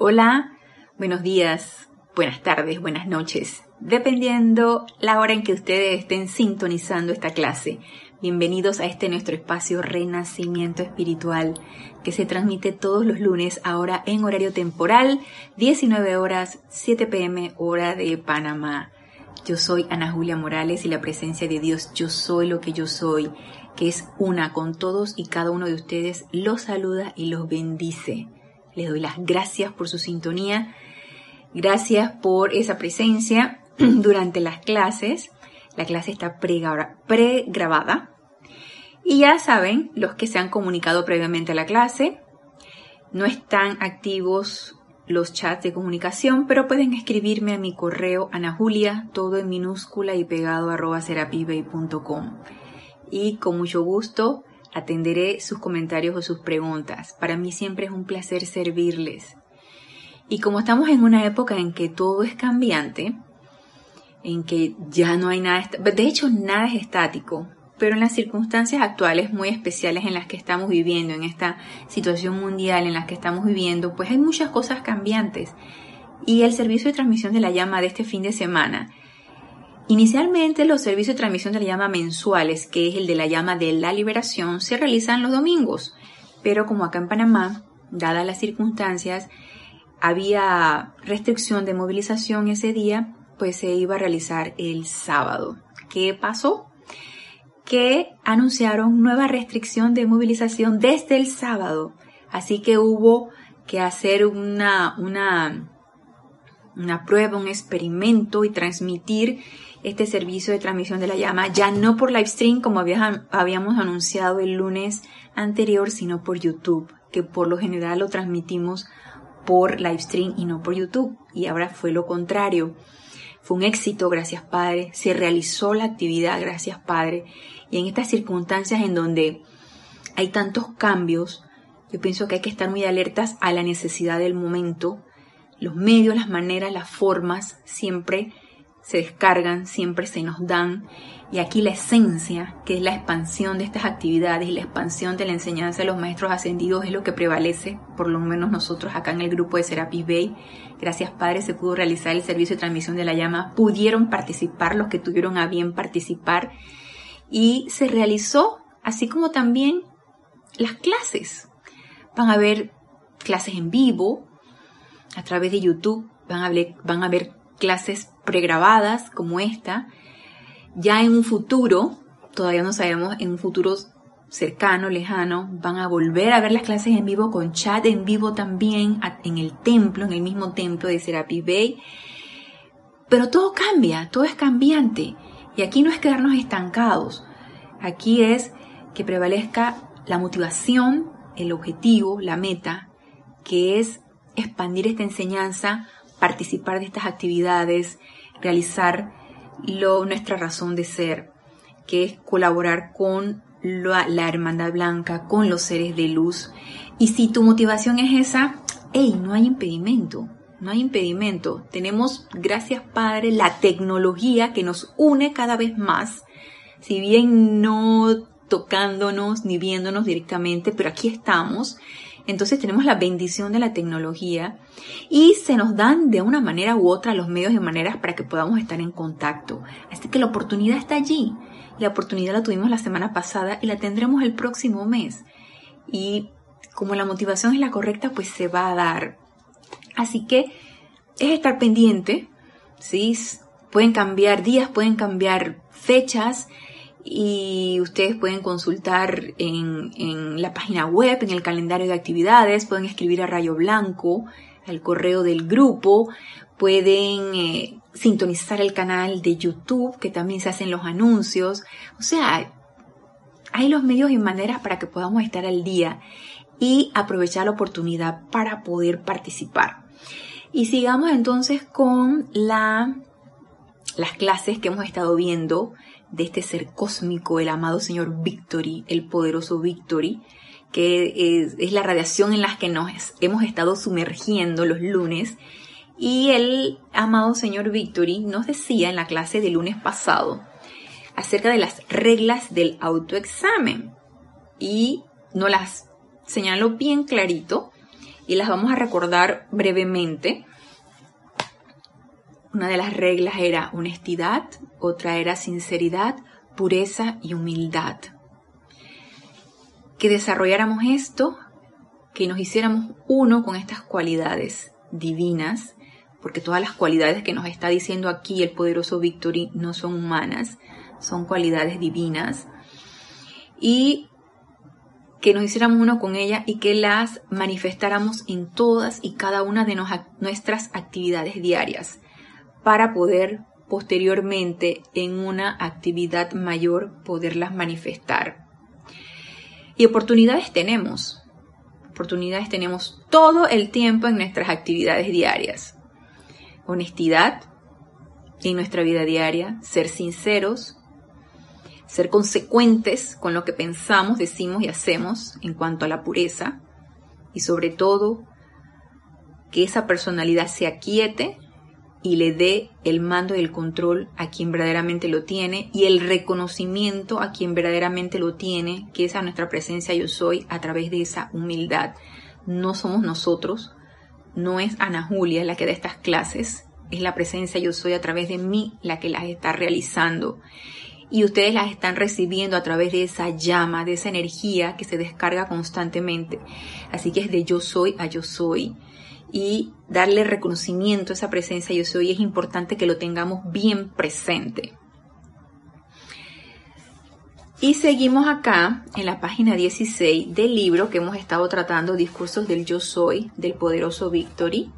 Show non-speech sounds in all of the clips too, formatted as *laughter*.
Hola, buenos días, buenas tardes, buenas noches, dependiendo la hora en que ustedes estén sintonizando esta clase. Bienvenidos a este nuestro espacio Renacimiento Espiritual que se transmite todos los lunes ahora en horario temporal, 19 horas 7 pm hora de Panamá. Yo soy Ana Julia Morales y la presencia de Dios, yo soy lo que yo soy, que es una con todos y cada uno de ustedes, los saluda y los bendice. Les doy las gracias por su sintonía, gracias por esa presencia *clears throat* durante las clases la clase está pregrabada. Y ya saben, los que se han comunicado previamente a la clase, no están activos los chats de comunicación, pero pueden escribirme a mi correo anajulia, todo en minúscula y pegado arroba serapibay.com. Y con mucho gusto atenderé sus comentarios o sus preguntas. Para mí siempre es un placer servirles. Y como estamos en una época en que todo es cambiante, en que ya no hay nada, de hecho nada es estático, pero en las circunstancias actuales muy especiales en las que estamos viviendo, en esta situación mundial en la que estamos viviendo, pues hay muchas cosas cambiantes. Y el servicio de transmisión de la llama de este fin de semana, inicialmente los servicios de transmisión de la llama mensuales, que es el de la llama de la liberación, se realizan los domingos, pero como acá en Panamá, dadas las circunstancias, había restricción de movilización ese día, pues se iba a realizar el sábado. ¿Qué pasó? Que anunciaron nueva restricción de movilización desde el sábado. Así que hubo que hacer una, una, una prueba, un experimento y transmitir este servicio de transmisión de la llama, ya no por live stream como habíamos anunciado el lunes anterior, sino por YouTube, que por lo general lo transmitimos por live stream y no por YouTube. Y ahora fue lo contrario. Fue un éxito, gracias Padre. Se realizó la actividad, gracias Padre. Y en estas circunstancias en donde hay tantos cambios, yo pienso que hay que estar muy alertas a la necesidad del momento. Los medios, las maneras, las formas siempre se descargan, siempre se nos dan. Y aquí la esencia, que es la expansión de estas actividades y la expansión de la enseñanza de los maestros ascendidos, es lo que prevalece, por lo menos nosotros acá en el grupo de Serapis Bay. Gracias Padre se pudo realizar el servicio de transmisión de la llama, pudieron participar los que tuvieron a bien participar y se realizó así como también las clases. Van a haber clases en vivo a través de YouTube, van a ver, van a ver clases pregrabadas como esta. Ya en un futuro, todavía no sabemos, en un futuro cercano, lejano, van a volver a ver las clases en vivo con chat en vivo también en el templo, en el mismo templo de Serapis Bay. Pero todo cambia, todo es cambiante. Y aquí no es quedarnos estancados. Aquí es que prevalezca la motivación, el objetivo, la meta, que es expandir esta enseñanza, participar de estas actividades, realizar lo, nuestra razón de ser, que es colaborar con la, hermandad blanca, con los seres de luz. Y si tu motivación es esa, hey, no hay impedimento, no hay impedimento. Tenemos, gracias Padre, la tecnología que nos une cada vez más. Si bien no tocándonos ni viéndonos directamente, pero aquí estamos. Entonces tenemos la bendición de la tecnología y se nos dan de una manera u otra los medios y maneras para que podamos estar en contacto. Así que la oportunidad está allí. La oportunidad la tuvimos la semana pasada y la tendremos el próximo mes. Y como la motivación es la correcta, pues se va a dar. Así que es estar pendiente, ¿sí? Pueden cambiar días, pueden cambiar fechas y ustedes pueden consultar en, en, la página web, en el calendario de actividades, pueden escribir a Rayo Blanco, al correo del grupo, pueden eh, sintonizar el canal de YouTube, que también se hacen los anuncios. O sea, hay los medios y maneras para que podamos estar al día y aprovechar la oportunidad para poder participar. Y sigamos entonces con la, las clases que hemos estado viendo de este ser cósmico, el amado Señor Victory, el poderoso Victory, que es, la radiación en la que nos hemos estado sumergiendo los lunes y el amado señor Victory nos decía en la clase del lunes pasado acerca de las reglas del autoexamen y nos las señaló bien clarito y las vamos a recordar brevemente. Una de las reglas era honestidad, otra era sinceridad, pureza y humildad. Que desarrolláramos esto, que nos hiciéramos uno con estas cualidades divinas, porque todas las cualidades que nos está diciendo aquí el poderoso Victory no son humanas, son cualidades divinas, y que nos hiciéramos uno con ella y que las manifestáramos en todas y cada una de nuestras actividades diarias para poder posteriormente en una actividad mayor poderlas manifestar. Y oportunidades tenemos, oportunidades tenemos todo el tiempo en nuestras actividades diarias. Honestidad en nuestra vida diaria, ser sinceros, ser consecuentes con lo que pensamos, decimos y hacemos en cuanto a la pureza y sobre todo que esa personalidad se aquiete y le dé el mando y el control a quien verdaderamente lo tiene y el reconocimiento a quien verdaderamente lo tiene, que es a nuestra presencia yo soy a través de esa humildad. No somos nosotros, no es Ana Julia la que da estas clases, es la presencia yo soy a través de mí la que las está realizando y ustedes las están recibiendo a través de esa llama, de esa energía que se descarga constantemente. Así que es de yo soy a yo soy. Y darle reconocimiento a esa presencia yo soy es importante que lo tengamos bien presente. Y seguimos acá en la página 16 del libro que hemos estado tratando, Discursos del Yo Soy, del poderoso Victory.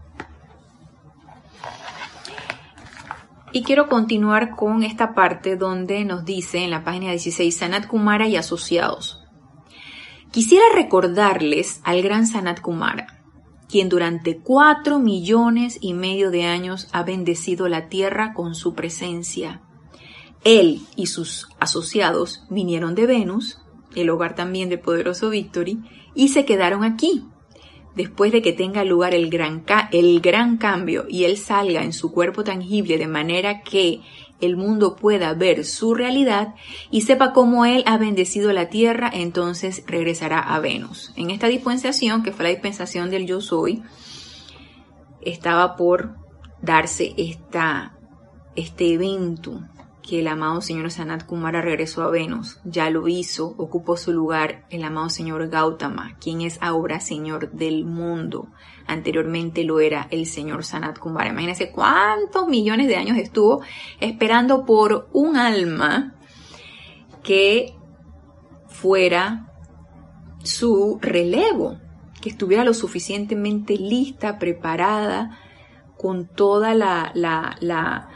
Y quiero continuar con esta parte donde nos dice en la página 16 Sanat Kumara y asociados. Quisiera recordarles al gran Sanat Kumara, quien durante cuatro millones y medio de años ha bendecido la tierra con su presencia. Él y sus asociados vinieron de Venus, el hogar también del poderoso Victory, y se quedaron aquí, después de que tenga lugar el gran, el gran cambio y él salga en su cuerpo tangible de manera que el mundo pueda ver su realidad y sepa cómo él ha bendecido la tierra, entonces regresará a Venus. En esta dispensación, que fue la dispensación del yo soy, estaba por darse esta, este evento que el amado señor Sanat Kumara regresó a Venus. Ya lo hizo, ocupó su lugar el amado señor Gautama, quien es ahora señor del mundo. Anteriormente lo era el señor Sanat Kumara. Imagínense cuántos millones de años estuvo esperando por un alma que fuera su relevo, que estuviera lo suficientemente lista, preparada, con toda la, la,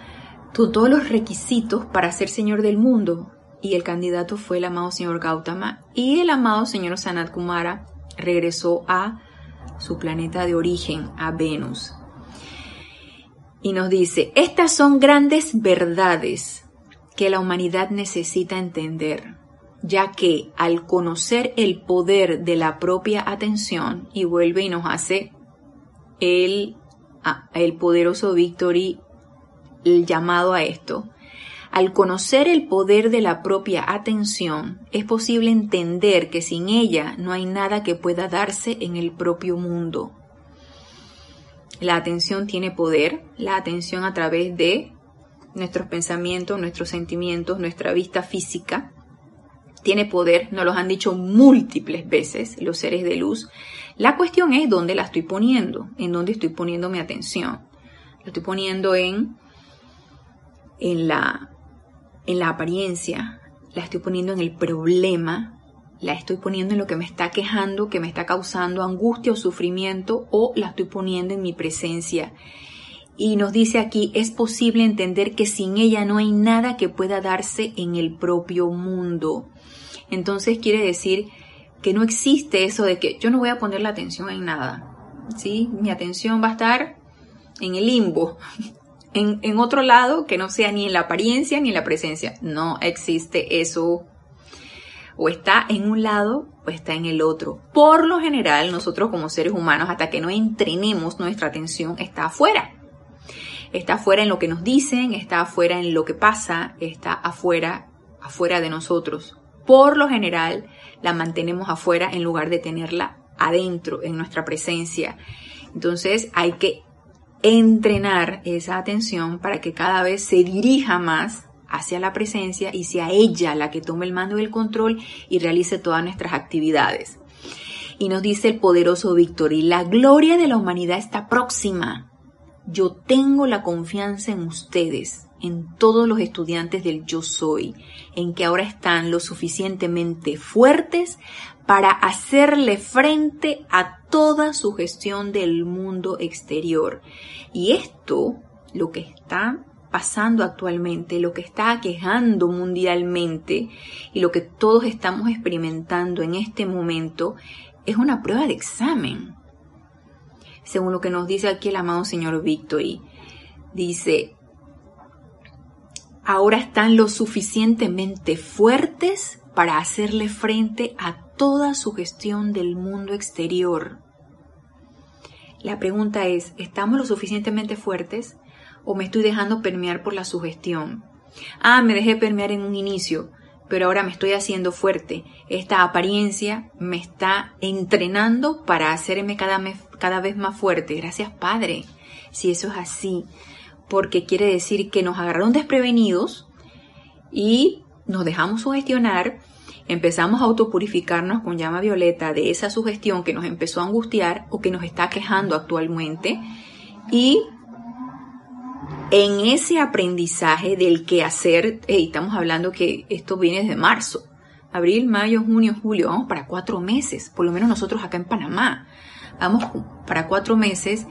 todos los requisitos para ser señor del mundo. Y el candidato fue el amado señor Gautama. Y el amado señor Sanat Kumara regresó a su planeta de origen, a Venus. Y nos dice, estas son grandes verdades que la humanidad necesita entender, ya que al conocer el poder de la propia atención, y vuelve y nos hace el, el poderoso Victory el llamado a esto. Al conocer el poder de la propia atención, es posible entender que sin ella no hay nada que pueda darse en el propio mundo. La atención tiene poder, la atención a través de nuestros pensamientos, nuestros sentimientos, nuestra vista física. Tiene poder, nos lo han dicho múltiples veces los seres de luz. La cuestión es dónde la estoy poniendo, en dónde estoy poniendo mi atención. Lo estoy poniendo en en la, en la apariencia, la estoy poniendo en el problema, la estoy poniendo en lo que me está quejando, que me está causando angustia o sufrimiento, o la estoy poniendo en mi presencia. Y nos dice aquí, es posible entender que sin ella no hay nada que pueda darse en el propio mundo. Entonces quiere decir que no existe eso de que yo no voy a poner la atención en nada. ¿sí? Mi atención va a estar en el limbo, en, otro lado que no sea ni en la apariencia ni en la presencia. No existe eso. O está en un lado o está en el otro. Por lo general, nosotros como seres humanos, hasta que no entrenemos nuestra atención, está afuera. Está afuera en lo que nos dicen, está afuera en lo que pasa, está afuera, afuera de nosotros. Por lo general, la mantenemos afuera en lugar de tenerla adentro, en nuestra presencia. Entonces hay que entrenar esa atención para que cada vez se dirija más hacia la presencia y sea ella la que tome el mando del control y realice todas nuestras actividades. Y nos dice el poderoso Víctor, y la gloria de la humanidad está próxima. Yo tengo la confianza en ustedes, en todos los estudiantes del yo soy, en que ahora están lo suficientemente fuertes para hacerle frente a toda su gestión del mundo exterior. Y esto, lo que está pasando actualmente, lo que está aquejando mundialmente y lo que todos estamos experimentando en este momento es una prueba de examen. Según lo que nos dice aquí el amado señor Victory, dice, ahora están lo suficientemente fuertes para hacerle frente a toda su gestión del mundo exterior. La pregunta es, ¿estamos lo suficientemente fuertes o me estoy dejando permear por la sugestión. Ah, me dejé permear en un inicio, pero ahora me estoy haciendo fuerte. Esta apariencia me está entrenando para hacerme cada, cada vez más fuerte. Gracias, Padre, si eso es así, porque quiere decir que nos agarraron desprevenidos y nos dejamos sugestionar, empezamos a autopurificarnos con llama violeta de esa sugestión que nos empezó a angustiar o que nos está quejando actualmente. Y en ese aprendizaje del que hacer, estamos hablando que esto viene desde marzo, abril, mayo, junio, julio, vamos para cuatro meses, por lo menos nosotros acá en Panamá, vamos para cuatro meses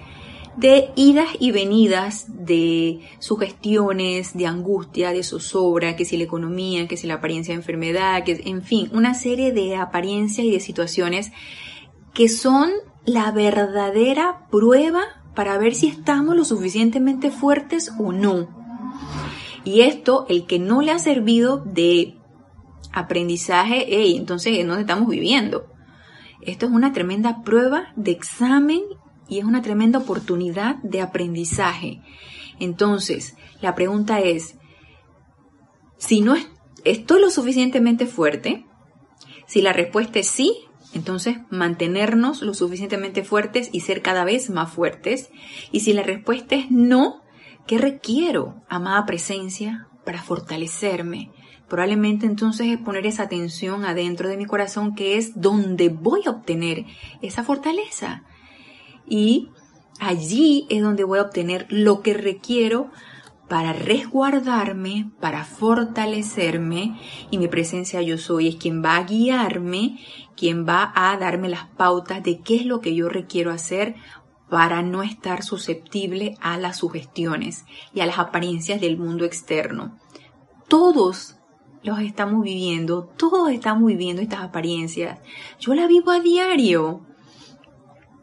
de idas y venidas de sugestiones, de angustia, de zozobra, que si la economía, que si la apariencia de enfermedad, que en fin, una serie de apariencias y de situaciones que son la verdadera prueba para ver si estamos lo suficientemente fuertes o no. Y esto, el que no le ha servido de aprendizaje, hey, entonces, ¿en dónde estamos viviendo? Esto es una tremenda prueba de examen y es una tremenda oportunidad de aprendizaje. Entonces, la pregunta es, si no estoy lo suficientemente fuerte, si la respuesta es sí, entonces, mantenernos lo suficientemente fuertes y ser cada vez más fuertes. Y si la respuesta es no, ¿qué requiero, amada presencia, para fortalecerme? Probablemente entonces es poner esa atención adentro de mi corazón que es donde voy a obtener esa fortaleza. Y allí es donde voy a obtener lo que requiero para resguardarme, para fortalecerme y mi presencia yo soy es quien va a guiarme, quien va a darme las pautas de qué es lo que yo requiero hacer para no estar susceptible a las sugestiones y a las apariencias del mundo externo. Todos los estamos viviendo, todos estamos viviendo estas apariencias. Yo la vivo a diario.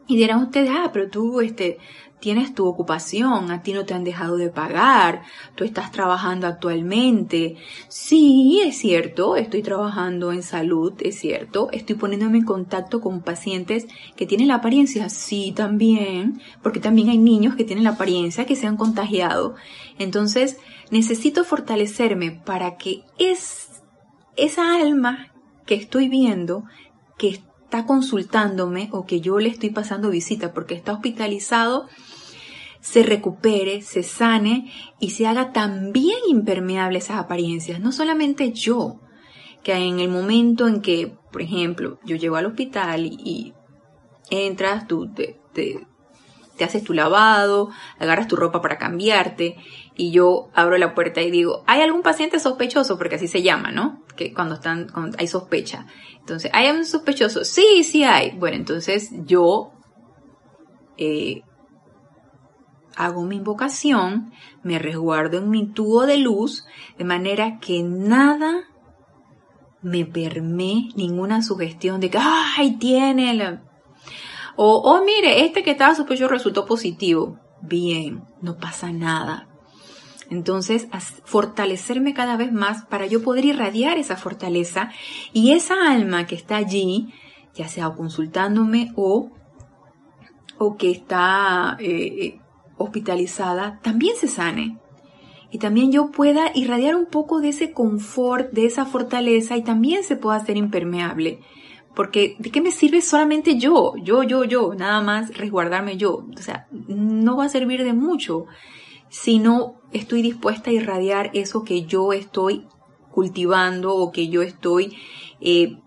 Y dirán ustedes, ah, pero tú, este, tienes tu ocupación, a ti no te han dejado de pagar, tú estás trabajando actualmente. Sí, es cierto, estoy trabajando en salud, es cierto, estoy poniéndome en contacto con pacientes que tienen la apariencia, sí, también, porque también hay niños que tienen la apariencia que se han contagiado. Entonces, necesito fortalecerme para que es, esa alma que estoy viendo, que está consultándome o que yo le estoy pasando visita porque está hospitalizado, se recupere, se sane y se haga también impermeable esas apariencias. No solamente yo, que en el momento en que, por ejemplo, yo llego al hospital y, entras, tú te, te, te haces tu lavado, agarras tu ropa para cambiarte y yo abro la puerta y digo, ¿hay algún paciente sospechoso? Porque así se llama, ¿no? Que cuando están, cuando hay sospecha. Entonces, ¿hay un sospechoso? Sí, sí hay. Bueno, entonces yo eh, hago mi invocación, me resguardo en mi tubo de luz, de manera que nada me permee ninguna sugestión de que, ¡ay, tiene! La... O, oh, mire, este que estaba sospechoso resultó positivo. Bien, no pasa nada. Entonces, fortalecerme cada vez más para yo poder irradiar esa fortaleza y esa alma que está allí, ya sea consultándome o, o que está eh, hospitalizada, también se sane. Y también yo pueda irradiar un poco de ese confort, de esa fortaleza y también se pueda hacer impermeable Porque ¿de qué me sirve solamente yo? Yo, yo, yo, nada más resguardarme yo. O sea, no va a servir de mucho si no estoy dispuesta a irradiar eso que yo estoy cultivando o que yo estoy eh,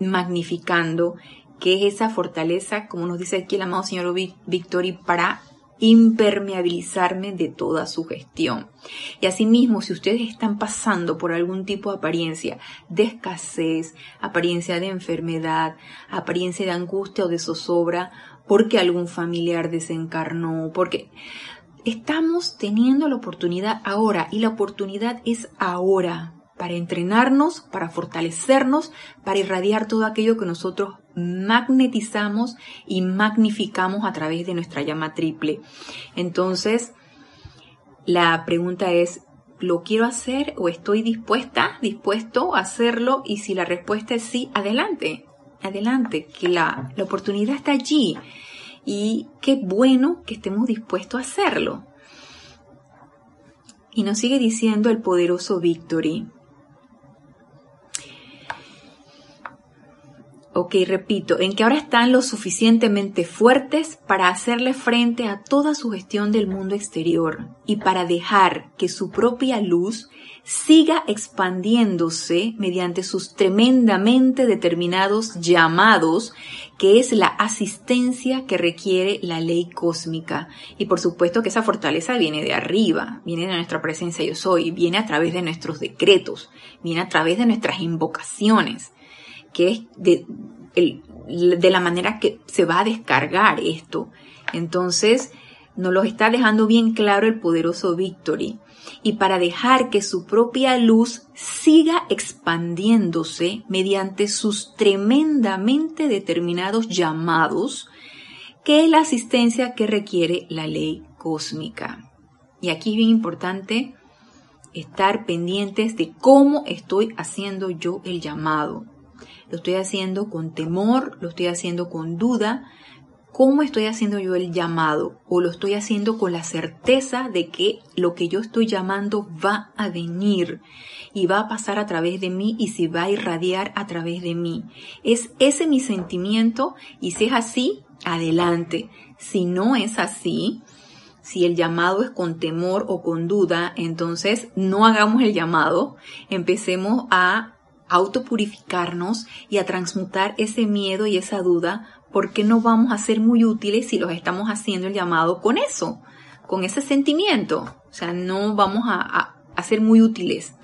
magnificando, que es esa fortaleza, como nos dice aquí el amado señor Victory, para impermeabilizarme de toda su gestión. Y asimismo, si ustedes están pasando por algún tipo de apariencia de escasez, apariencia de enfermedad, apariencia de angustia o de zozobra, porque algún familiar desencarnó, porque estamos teniendo la oportunidad ahora y la oportunidad es ahora para entrenarnos, para fortalecernos, para irradiar todo aquello que nosotros magnetizamos y magnificamos a través de nuestra llama triple. Entonces, la pregunta es, ¿lo quiero hacer o estoy dispuesta, dispuesto a hacerlo? Y si la respuesta es sí, adelante, adelante, que la, la oportunidad está allí. Y qué bueno que estemos dispuestos a hacerlo. Y nos sigue diciendo el poderoso Victory. ok, repito, en que ahora están lo suficientemente fuertes para hacerle frente a toda su gestión del mundo exterior y para dejar que su propia luz siga expandiéndose mediante sus tremendamente determinados llamados, que es la asistencia que requiere la ley cósmica. Y por supuesto que esa fortaleza viene de arriba, viene de nuestra presencia yo soy, viene a través de nuestros decretos, viene a través de nuestras invocaciones que es de, de la manera que se va a descargar esto. Entonces, nos lo está dejando bien claro el poderoso Victory. Y para dejar que su propia luz siga expandiéndose mediante sus tremendamente determinados llamados, que es la asistencia que requiere la ley cósmica. Y aquí es bien importante estar pendientes de cómo estoy haciendo yo el llamado lo estoy haciendo con temor, lo estoy haciendo con duda, ¿cómo estoy haciendo yo el llamado? ¿O lo estoy haciendo con la certeza de que lo que yo estoy llamando va a venir y va a pasar a través de mí y se va a irradiar a través de mí? ¿Es ese mi sentimiento? Y si es así, adelante. Si no es así, si el llamado es con temor o con duda, entonces no hagamos el llamado, empecemos a autopurificarnos y a transmutar ese miedo y esa duda, porque no vamos a ser muy útiles si los estamos haciendo el llamado con eso, con ese sentimiento. O sea, no vamos a, ser muy útiles.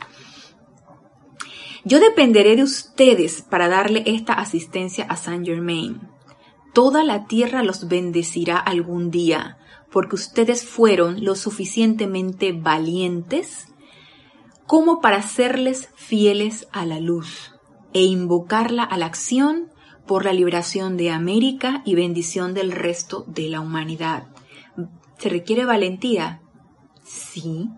Yo dependeré de ustedes para darle esta asistencia a Saint Germain. Toda la tierra los bendecirá algún día, porque ustedes fueron lo suficientemente valientes como para serles fieles a la luz e invocarla a la acción por la liberación de América y bendición del resto de la humanidad. ¿Se requiere valentía? Sí.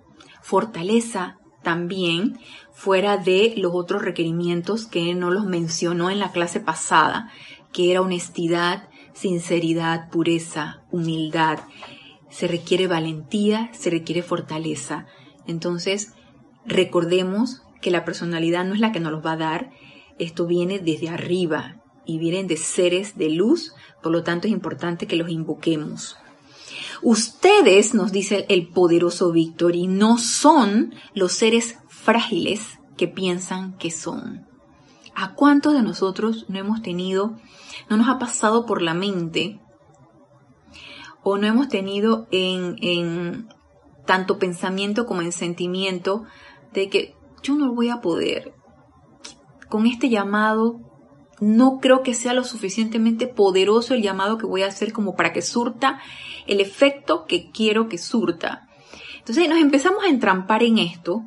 Fortaleza también, fuera de los otros requerimientos que no los mencionó en la clase pasada, que era honestidad, sinceridad, pureza, humildad. Se requiere valentía, se requiere fortaleza. Entonces, Recordemos que la personalidad no es la que nos los va a dar, esto viene desde arriba y vienen de seres de luz, por lo tanto es importante que los invoquemos. Ustedes, nos dice el poderoso Víctor, y no son los seres frágiles que piensan que son. ¿A cuántos de nosotros no hemos tenido, no nos ha pasado por la mente o no hemos tenido en, en tanto pensamiento como en sentimiento de que yo no voy a poder. Con este llamado no creo que sea lo suficientemente poderoso el llamado que voy a hacer como para que surta el efecto que quiero que surta. Entonces nos empezamos a entrampar en esto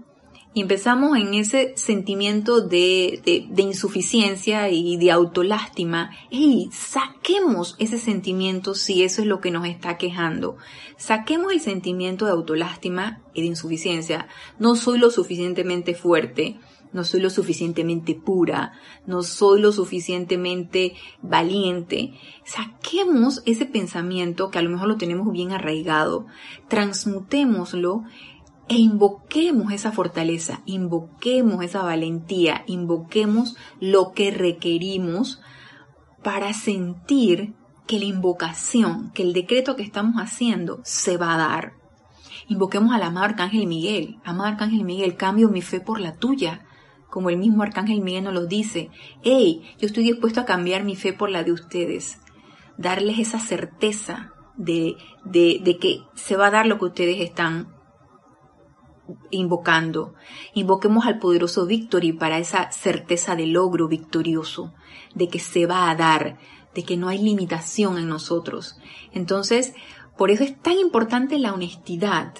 y empezamos en ese sentimiento de, insuficiencia y de autolástima. ¡Ey! Saquemos ese sentimiento si eso es lo que nos está quejando. Saquemos el sentimiento de autolástima y de insuficiencia. No soy lo suficientemente fuerte, no soy lo suficientemente pura, no soy lo suficientemente valiente. Saquemos ese pensamiento que a lo mejor lo tenemos bien arraigado, transmutémoslo e invoquemos esa fortaleza, invoquemos esa valentía, invoquemos lo que requerimos para sentir que la invocación, que el decreto que estamos haciendo se va a dar. Invoquemos al amado Arcángel Miguel. Amado Arcángel Miguel, cambio mi fe por la tuya. Como el mismo Arcángel Miguel nos lo dice. Hey, yo estoy dispuesto a cambiar mi fe por la de ustedes. Darles esa certeza de, de, de que se va a dar lo que ustedes están invocando. Invoquemos al poderoso Victory para esa certeza de logro victorioso, de que se va a dar, de que no hay limitación en nosotros. Entonces, por eso es tan importante la honestidad.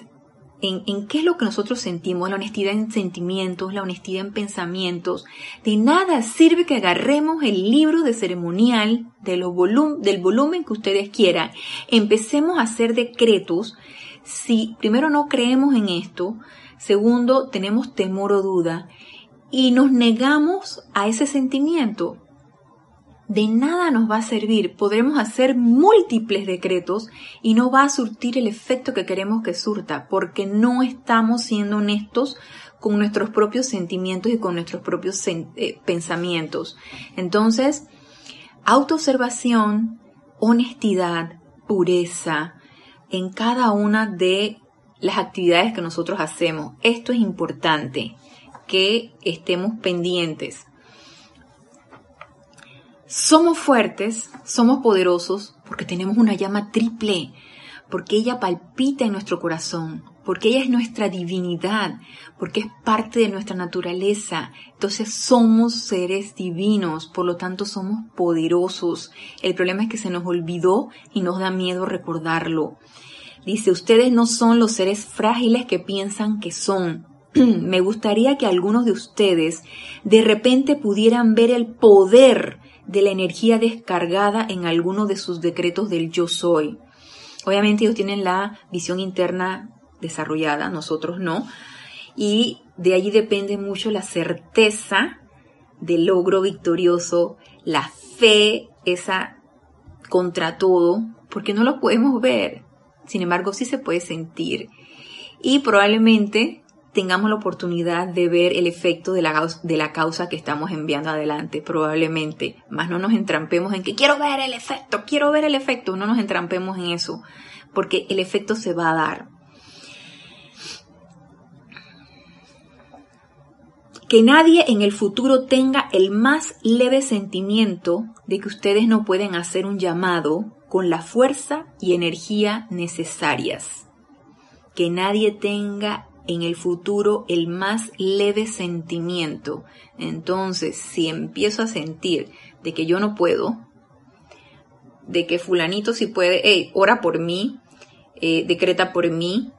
En, en, qué es lo que nosotros sentimos, la honestidad en sentimientos, la honestidad en pensamientos. De nada sirve que agarremos el libro de ceremonial del volumen que ustedes quieran. Empecemos a hacer decretos si primero no creemos en esto, segundo tenemos temor o duda y nos negamos a ese sentimiento, de nada nos va a servir. Podremos hacer múltiples decretos y no va a surtir el efecto que queremos que surta, porque no estamos siendo honestos con nuestros propios sentimientos y con nuestros propios eh, pensamientos. Entonces, autoobservación, honestidad, pureza en cada una de las actividades que nosotros hacemos. Esto es importante, que estemos pendientes. Somos fuertes, somos poderosos porque tenemos una llama triple, porque ella palpita en nuestro corazón, porque ella es nuestra divinidad, porque es parte de nuestra naturaleza. Entonces somos seres divinos, por lo tanto somos poderosos. El problema es que se nos olvidó y nos da miedo recordarlo. Dice, ustedes no son los seres frágiles que piensan que son. *clears throat* Me gustaría que algunos de ustedes de repente pudieran ver el poder de la energía descargada en alguno de sus decretos del yo soy. Obviamente ellos tienen la visión interna desarrollada, nosotros no, y de allí depende mucho la certeza del logro victorioso, la fe, esa contra todo, porque no lo podemos ver, sin embargo sí se puede sentir. Y probablemente tengamos la oportunidad de ver el efecto de la, de la causa que estamos enviando adelante, probablemente. Más no nos entrampemos en que quiero ver el efecto, quiero ver el efecto. No nos entrampemos en eso, porque el efecto se va a dar. Que nadie en el futuro tenga el más leve sentimiento de que ustedes no pueden hacer un llamado con la fuerza y energía necesarias. Que nadie tenga en el futuro el más leve sentimiento. Entonces, si empiezo a sentir de que yo no puedo, de que fulanito sí puede, hey, ora por mí, eh, decreta por mí,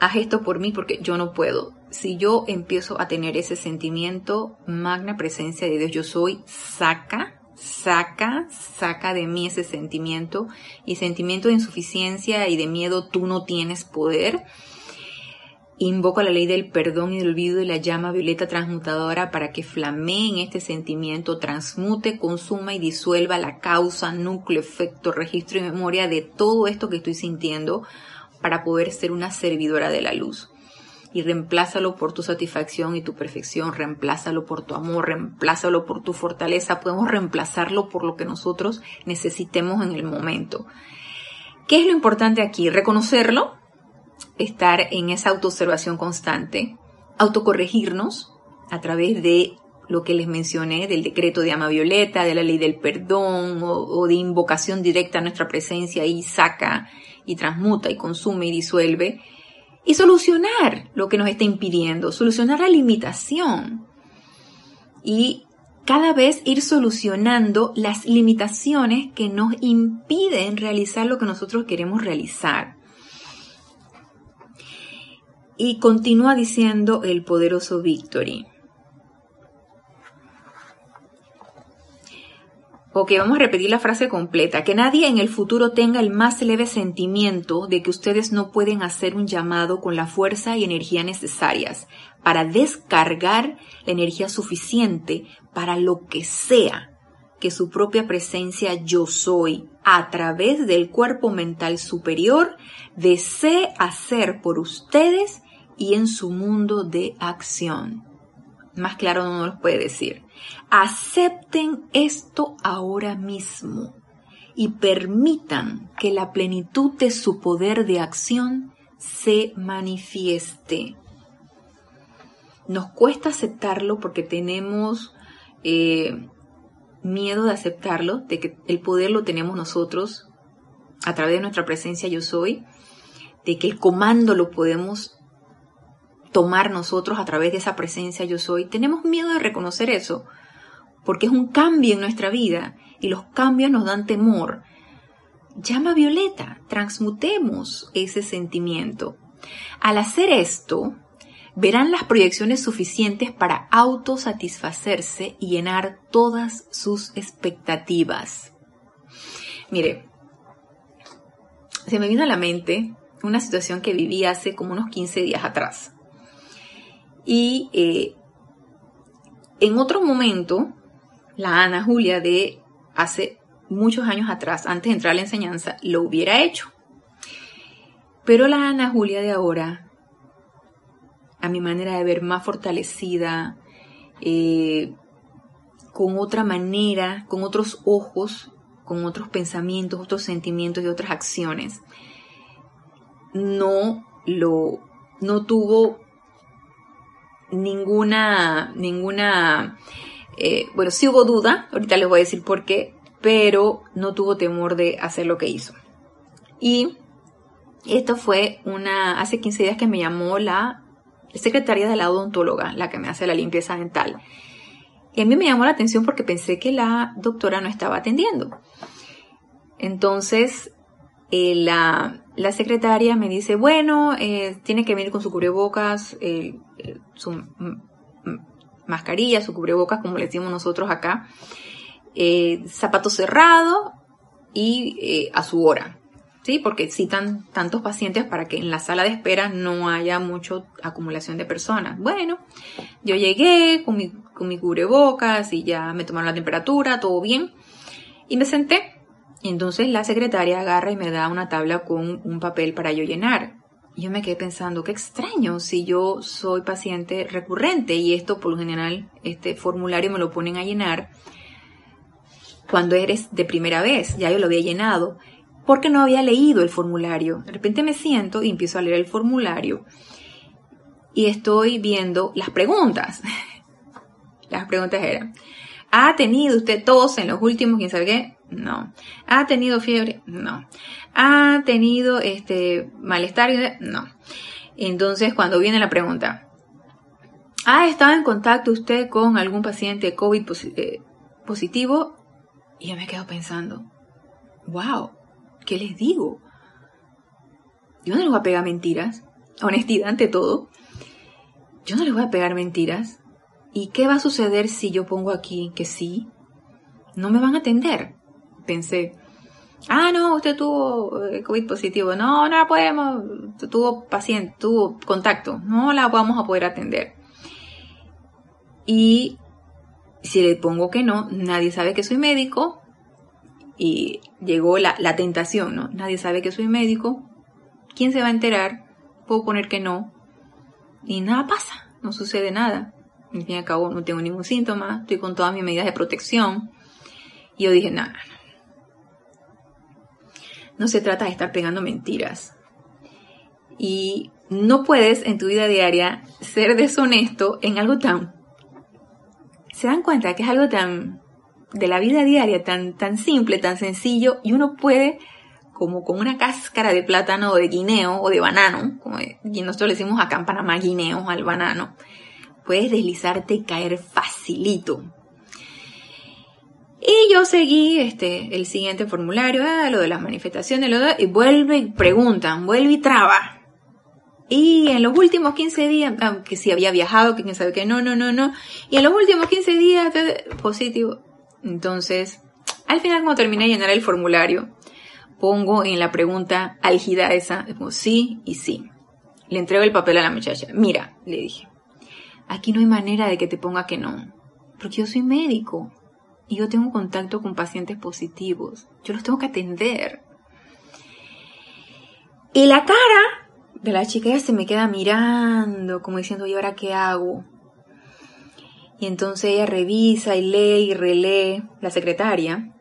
haz esto por mí porque yo no puedo. Si yo empiezo a tener ese sentimiento, magna presencia de Dios, yo soy, saca, saca, saca de mí ese sentimiento y sentimiento de insuficiencia y de miedo, tú no tienes poder Invoco la ley del perdón y del olvido y la llama violeta transmutadora para que flamee en este sentimiento, transmute, consuma y disuelva la causa, núcleo, efecto, registro y memoria de todo esto que estoy sintiendo para poder ser una servidora de la luz. Y reemplázalo por tu satisfacción y tu perfección, reemplázalo por tu amor, reemplázalo por tu fortaleza. Podemos reemplazarlo por lo que nosotros necesitemos en el momento. ¿Qué es lo importante aquí? Reconocerlo, estar en esa autoobservación constante, autocorregirnos a través de lo que les mencioné del decreto de ama violeta, de la ley del perdón o, de invocación directa a nuestra presencia y saca y transmuta y consume y disuelve y solucionar lo que nos está impidiendo, solucionar la limitación y cada vez ir solucionando las limitaciones que nos impiden realizar lo que nosotros queremos realizar. Y continúa diciendo el poderoso Victory. Ok, vamos a repetir la frase completa. Que nadie en el futuro tenga el más leve sentimiento de que ustedes no pueden hacer un llamado con la fuerza y energía necesarias para descargar la energía suficiente para lo que sea que su propia presencia yo soy a través del cuerpo mental superior desee hacer por ustedes y en su mundo de acción. más claro no nos puede decir. Acepten esto ahora mismo y permitan que la plenitud de su poder de acción se manifieste. Nos cuesta aceptarlo porque tenemos eh, miedo de aceptarlo, de que el poder lo tenemos nosotros a través de nuestra presencia yo soy, de que el comando lo podemos tomar nosotros a través de esa presencia yo soy. Tenemos miedo de reconocer eso, porque es un cambio en nuestra vida y los cambios nos dan temor. Llama Violeta, transmutemos ese sentimiento. Al hacer esto, verán las proyecciones suficientes para autosatisfacerse y llenar todas sus expectativas. Mire, se me vino a la mente una situación que viví hace como unos 15 días atrás. Y eh, en otro momento, la Ana Julia de hace muchos años atrás, antes de entrar a la enseñanza, lo hubiera hecho. Pero la Ana Julia de ahora, a mi manera de ver más fortalecida, eh, con otra manera, con otros ojos, con otros pensamientos, otros sentimientos y otras acciones, no lo, no tuvo ninguna, ninguna, eh, bueno, sí hubo duda, ahorita les voy a decir por qué, pero no tuvo temor de hacer lo que hizo. Y esto fue una, hace 15 días que me llamó la secretaria de la odontóloga, la que me hace la limpieza dental. Y a mí me llamó la atención porque pensé que la doctora no estaba atendiendo. Entonces, eh, la, secretaria me dice, bueno, eh, tiene que venir con su cubrebocas, eh, su mascarilla, su cubrebocas, como le decimos nosotros acá, zapato cerrado y a su hora. ¿Sí? Porque citan tantos pacientes para que en la sala de espera no haya mucha acumulación de personas. Bueno, yo llegué con mi, con mi cubrebocas y ya me tomaron la temperatura, todo bien. Y me senté entonces la secretaria agarra y me da una tabla con un papel para yo llenar. Yo me quedé pensando, qué extraño si yo soy paciente recurrente y esto por lo general, este formulario me lo ponen a llenar cuando eres de primera vez, ya yo lo había llenado, porque no había leído el formulario. De repente me siento y empiezo a leer el formulario y estoy viendo las preguntas. *laughs* Las preguntas eran, ¿ha tenido usted tos en los últimos, quién sabe qué? No. ¿Ha tenido fiebre? No. ¿Ha tenido este malestar? No. Entonces, cuando viene la pregunta, ¿ha estado en contacto usted con algún paciente COVID eh, positivo? Y yo me quedo pensando, wow, ¿qué les digo? Yo no les voy a pegar mentiras, honestidad ante todo. Yo no les voy a pegar mentiras. ¿Y qué va a suceder si yo pongo aquí que sí? No me van a atender pensé, ah, no, usted tuvo eh, COVID positivo, no, no la podemos, tuvo paciente, tuvo contacto, no la vamos a poder atender. Y si le pongo que no, nadie sabe que soy médico y llegó la, la tentación, ¿no? Nadie sabe que soy médico, ¿quién se va a enterar? Puedo poner que no y nada pasa, no sucede nada. Al fin y al cabo no tengo ningún síntoma, estoy con todas mis medidas de protección. Y yo dije, nada, no se trata de estar pegando mentiras. Y no puedes en tu vida diaria ser deshonesto en algo tan... ¿Se dan cuenta que es algo tan... de la vida diaria, tan, tan simple, tan sencillo, y uno puede, como con una cáscara de plátano o de guineo o de banano, como nosotros le decimos acá en Panamá guineo al banano, puedes deslizarte y caer facilito. Y yo seguí este, el siguiente formulario, ah, lo de las manifestaciones, lo de, y vuelve y preguntan, vuelve y traba. Y en los últimos 15 días, ah, que si había viajado, que quién sabe que no, no, no, no. Y en los últimos 15 días, positivo. Entonces, al final cuando terminé de llenar el formulario, pongo en la pregunta álgida esa, como sí y sí. Le entrego el papel a la muchacha. Mira, le dije, aquí no hay manera de que te ponga que no, porque yo soy médico y yo tengo contacto con pacientes positivos. Yo los tengo que atender. Y la cara de la chica ya se me queda mirando, como diciendo, ¿y ahora qué hago? Y entonces ella revisa y lee y relee la secretaria.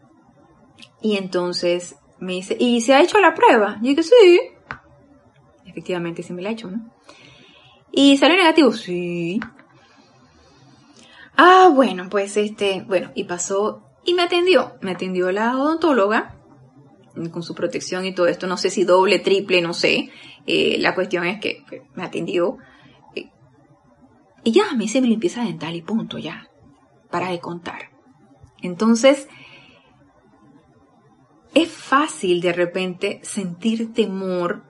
Y entonces me dice, ¿y se ha hecho la prueba? Y yo dije, sí. Efectivamente sí me la ha hecho, ¿no? ¿Y salió negativo? Sí. Ah, bueno, pues este, bueno, y pasó y me atendió. Me atendió la odontóloga con su protección y todo esto. No sé si doble, triple, no sé. Eh, la cuestión es que me atendió. Eh, y ya, me hice mi limpieza dental y punto, ya. Para de contar. Entonces, es fácil de repente sentir temor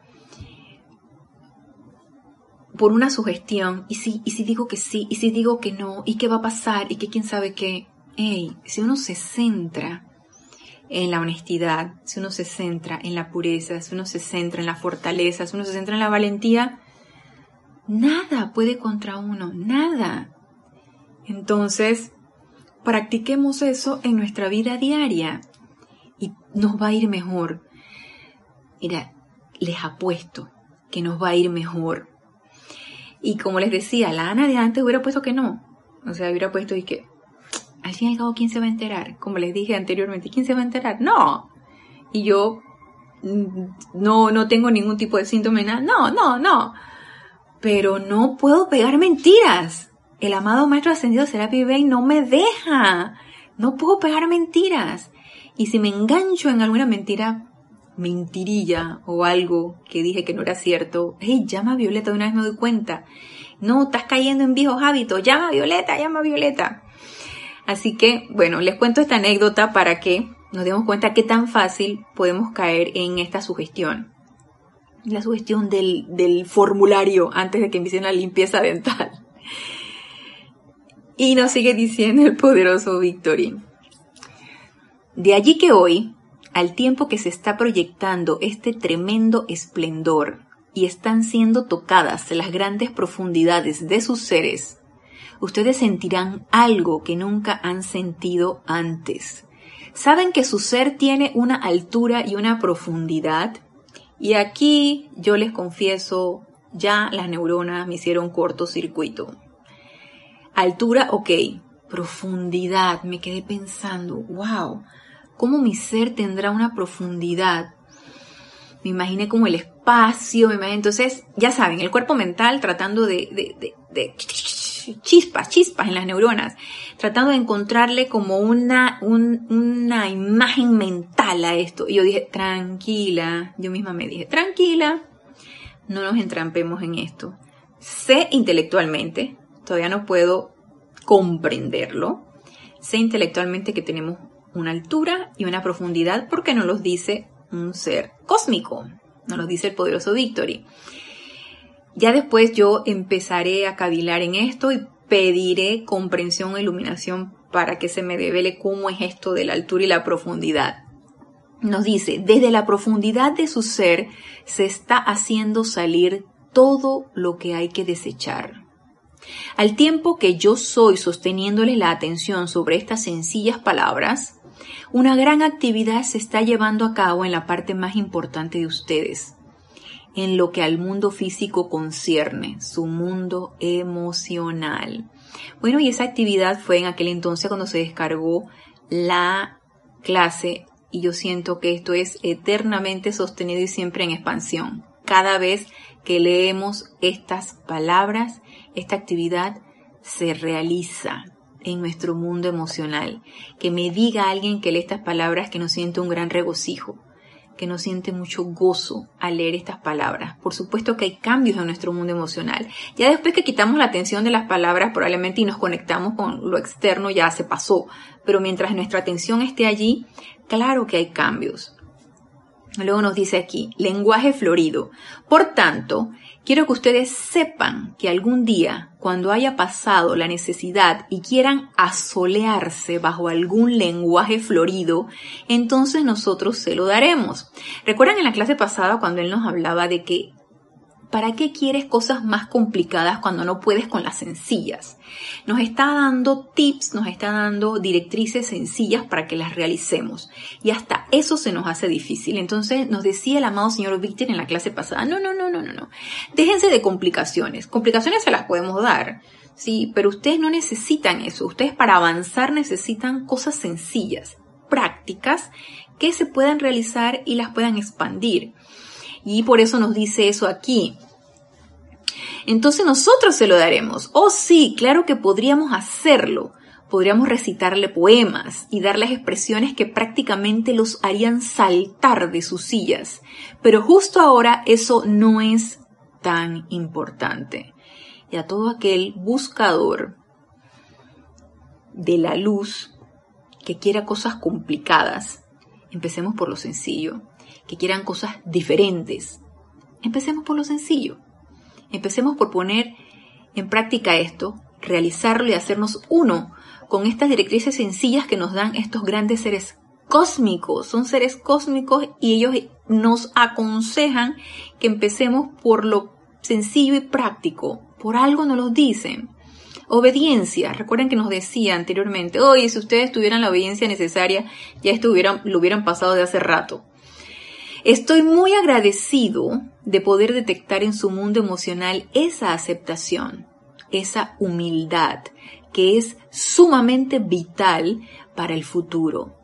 por una sugestión, y si, y si digo que sí, y si digo que no, y qué va a pasar, y que quién sabe qué. Hey, si uno se centra en la honestidad, si uno se centra en la pureza, si uno se centra en la fortaleza, si uno se centra en la valentía, nada puede contra uno, nada. Entonces, practiquemos eso en nuestra vida diaria y nos va a ir mejor. Mira, les apuesto que nos va a ir mejor y como les decía, la Ana de antes hubiera puesto que no. O sea, hubiera puesto y que, al fin y al cabo, ¿quién se va a enterar? Como les dije anteriormente, ¿quién se va a enterar? No. Y yo mm, no, no tengo ningún tipo de síntoma, nada. No, no, no. Pero no puedo pegar mentiras. El amado Maestro Ascendido Serapi Bey no me deja. No puedo pegar mentiras. Y si me engancho en alguna mentira, mentirilla o algo que dije que no era cierto, hey, llama Violeta, de una vez me doy cuenta. No, estás cayendo en viejos hábitos, llama Violeta, llama Violeta. Así que, bueno, les cuento esta anécdota para que nos demos cuenta qué tan fácil podemos caer en esta sugestión. La sugestión del, del formulario antes de que empiecen la limpieza dental. Y nos sigue diciendo el poderoso Victorín. De allí que hoy al tiempo que se está proyectando este tremendo esplendor y están siendo tocadas las grandes profundidades de sus seres, ustedes sentirán algo que nunca han sentido antes. Saben que su ser tiene una altura y una profundidad. Y aquí yo les confieso, ya las neuronas me hicieron cortocircuito. Altura, ok. Profundidad, me quedé pensando, wow cómo mi ser tendrá una profundidad. Me imaginé como el espacio, me imaginé, entonces, ya saben, el cuerpo mental tratando de, chispas, chispas en las neuronas, tratando de encontrarle como una, una imagen mental a esto. Y yo dije, tranquila, yo misma me dije, tranquila, no nos entrampemos en esto. Sé intelectualmente, todavía no puedo comprenderlo, sé intelectualmente que tenemos una altura y una profundidad porque no los dice un ser cósmico, no los dice el poderoso Victory. Ya después yo empezaré a cavilar en esto y pediré comprensión e iluminación para que se me revele cómo es esto de la altura y la profundidad. Nos dice, desde la profundidad de su ser se está haciendo salir todo lo que hay que desechar. Al tiempo que yo soy sosteniéndole la atención sobre estas sencillas palabras, una gran actividad se está llevando a cabo en la parte más importante de ustedes, en lo que al mundo físico concierne, su mundo emocional. Bueno, y esa actividad fue en aquel entonces cuando se descargó la clase y yo siento que esto es eternamente sostenido y siempre en expansión. Cada vez que leemos estas palabras, esta actividad se realiza en nuestro mundo emocional. Que me diga alguien que lee estas palabras que no siente un gran regocijo, que no siente mucho gozo al leer estas palabras. Por supuesto que hay cambios en nuestro mundo emocional. Ya después que quitamos la atención de las palabras probablemente y nos conectamos con lo externo ya se pasó. Pero mientras nuestra atención esté allí, claro que hay cambios. Luego nos dice aquí, lenguaje florido. Por tanto, quiero que ustedes sepan que algún día, cuando haya pasado la necesidad y quieran asolearse bajo algún lenguaje florido, entonces nosotros se lo daremos. ¿Recuerdan en la clase pasada cuando él nos hablaba de que ¿Para qué quieres cosas más complicadas cuando no puedes con las sencillas? Nos está dando tips, nos está dando directrices sencillas para que las realicemos. Y hasta eso se nos hace difícil. Entonces nos decía el amado señor Víctor en la clase pasada, no, no, no, no, no, no. Déjense de complicaciones. Complicaciones se las podemos dar. Sí, pero ustedes no necesitan eso. Ustedes para avanzar necesitan cosas sencillas, prácticas, que se puedan realizar y las puedan expandir. Y por eso nos dice eso aquí entonces nosotros se lo daremos. Oh sí, claro que podríamos hacerlo. Podríamos recitarle poemas y darles expresiones que prácticamente los harían saltar de sus sillas. Pero justo ahora eso no es tan importante. Y a todo aquel buscador de la luz que quiera cosas complicadas, empecemos por lo sencillo. Que quieran cosas diferentes, empecemos por lo sencillo. Empecemos por poner en práctica esto, realizarlo y hacernos uno con estas directrices sencillas que nos dan estos grandes seres cósmicos. Son seres cósmicos y ellos nos aconsejan que empecemos por lo sencillo y práctico. Por algo nos lo dicen. Obediencia. Recuerden que nos decía anteriormente, oye, si ustedes tuvieran la obediencia necesaria, ya esto lo hubieran pasado de hace rato. Estoy muy agradecido de poder detectar en su mundo emocional esa aceptación, esa humildad, que es sumamente vital para el futuro.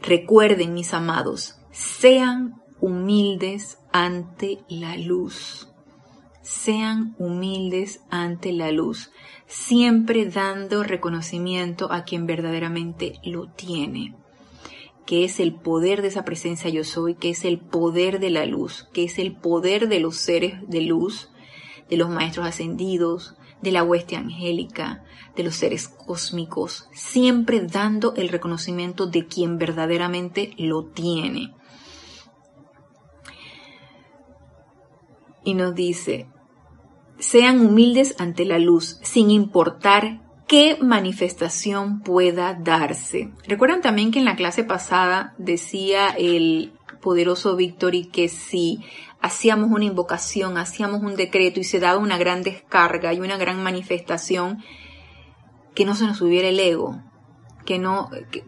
Recuerden, mis amados, sean humildes ante la luz. Sean humildes ante la luz, siempre dando reconocimiento a quien verdaderamente lo tiene que es el poder de esa presencia yo soy, que es el poder de la luz, que es el poder de los seres de luz, de los maestros ascendidos, de la hueste angélica, de los seres cósmicos, siempre dando el reconocimiento de quien verdaderamente lo tiene. Y nos dice, sean humildes ante la luz, sin importar qué manifestación pueda darse. Recuerdan también que en la clase pasada decía el poderoso Victory que si hacíamos una invocación, hacíamos un decreto y se daba una gran descarga y una gran manifestación, que no se nos subiera el ego, que no, que,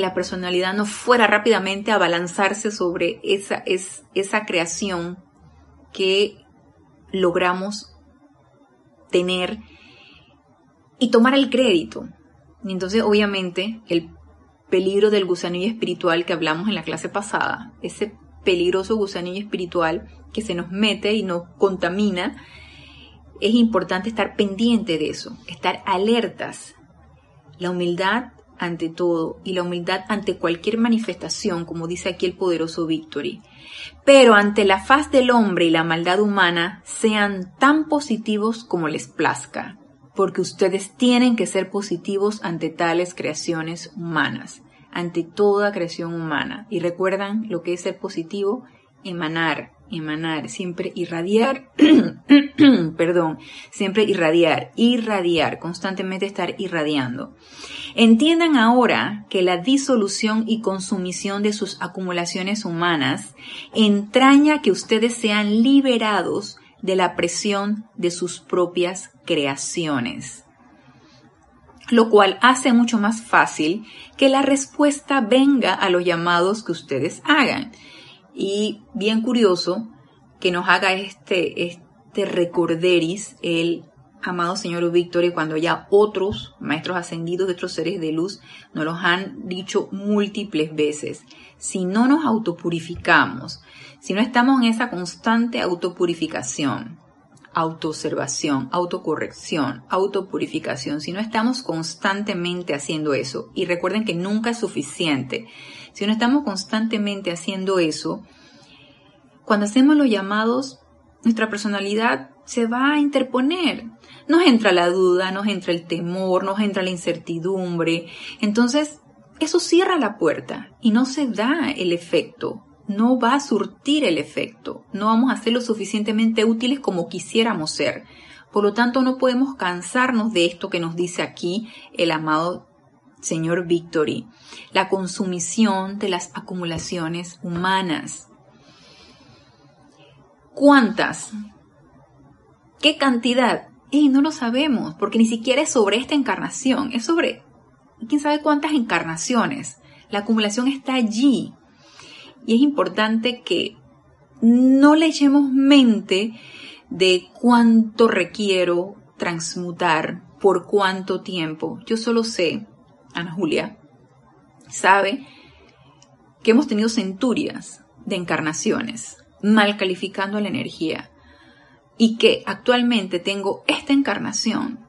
la personalidad no fuera rápidamente a balanzarse sobre esa, es, esa creación que logramos tener y tomar el crédito. Y entonces, obviamente, el peligro del gusanillo espiritual que hablamos en la clase pasada, ese peligroso gusanillo espiritual que se nos mete y nos contamina, es importante estar pendiente de eso, estar alertas. La humildad ante todo y la humildad ante cualquier manifestación, como dice aquí el poderoso Victory. Pero ante la faz del hombre y la maldad humana, sean tan positivos como les plazca porque ustedes tienen que ser positivos ante tales creaciones humanas, ante toda creación humana. Y recuerdan lo que es ser positivo, emanar, emanar, siempre irradiar, *clears throat* perdón, siempre irradiar, irradiar, constantemente estar irradiando. Entiendan ahora que la disolución y consumición de sus acumulaciones humanas entraña que ustedes sean liberados de la presión de sus propias creaciones, lo cual hace mucho más fácil que la respuesta venga a los llamados que ustedes hagan. Y bien curioso que nos haga este, este recorderis el amado Señor Víctor y cuando ya otros maestros ascendidos de otros seres de luz nos los han dicho múltiples veces. Si no nos autopurificamos, si no estamos en esa constante autopurificación, autoobservación, autocorrección, autopurificación, si no estamos constantemente haciendo eso, y recuerden que nunca es suficiente, si no estamos constantemente haciendo eso, cuando hacemos los llamados, nuestra personalidad se va a interponer. Nos entra la duda, nos entra el temor, nos entra la incertidumbre. Entonces, eso cierra la puerta y no se da el efecto no va a surtir el efecto, no vamos a ser lo suficientemente útiles como quisiéramos ser. Por lo tanto, no podemos cansarnos de esto que nos dice aquí el amado señor Victory, la consumición de las acumulaciones humanas. ¿Cuántas? ¿Qué cantidad? Y no lo sabemos, porque ni siquiera es sobre esta encarnación, es sobre quién sabe cuántas encarnaciones. La acumulación está allí. Y es importante que no le echemos mente de cuánto requiero transmutar, por cuánto tiempo. Yo solo sé, Ana Julia, sabe que hemos tenido centurias de encarnaciones, mal calificando la energía, y que actualmente tengo esta encarnación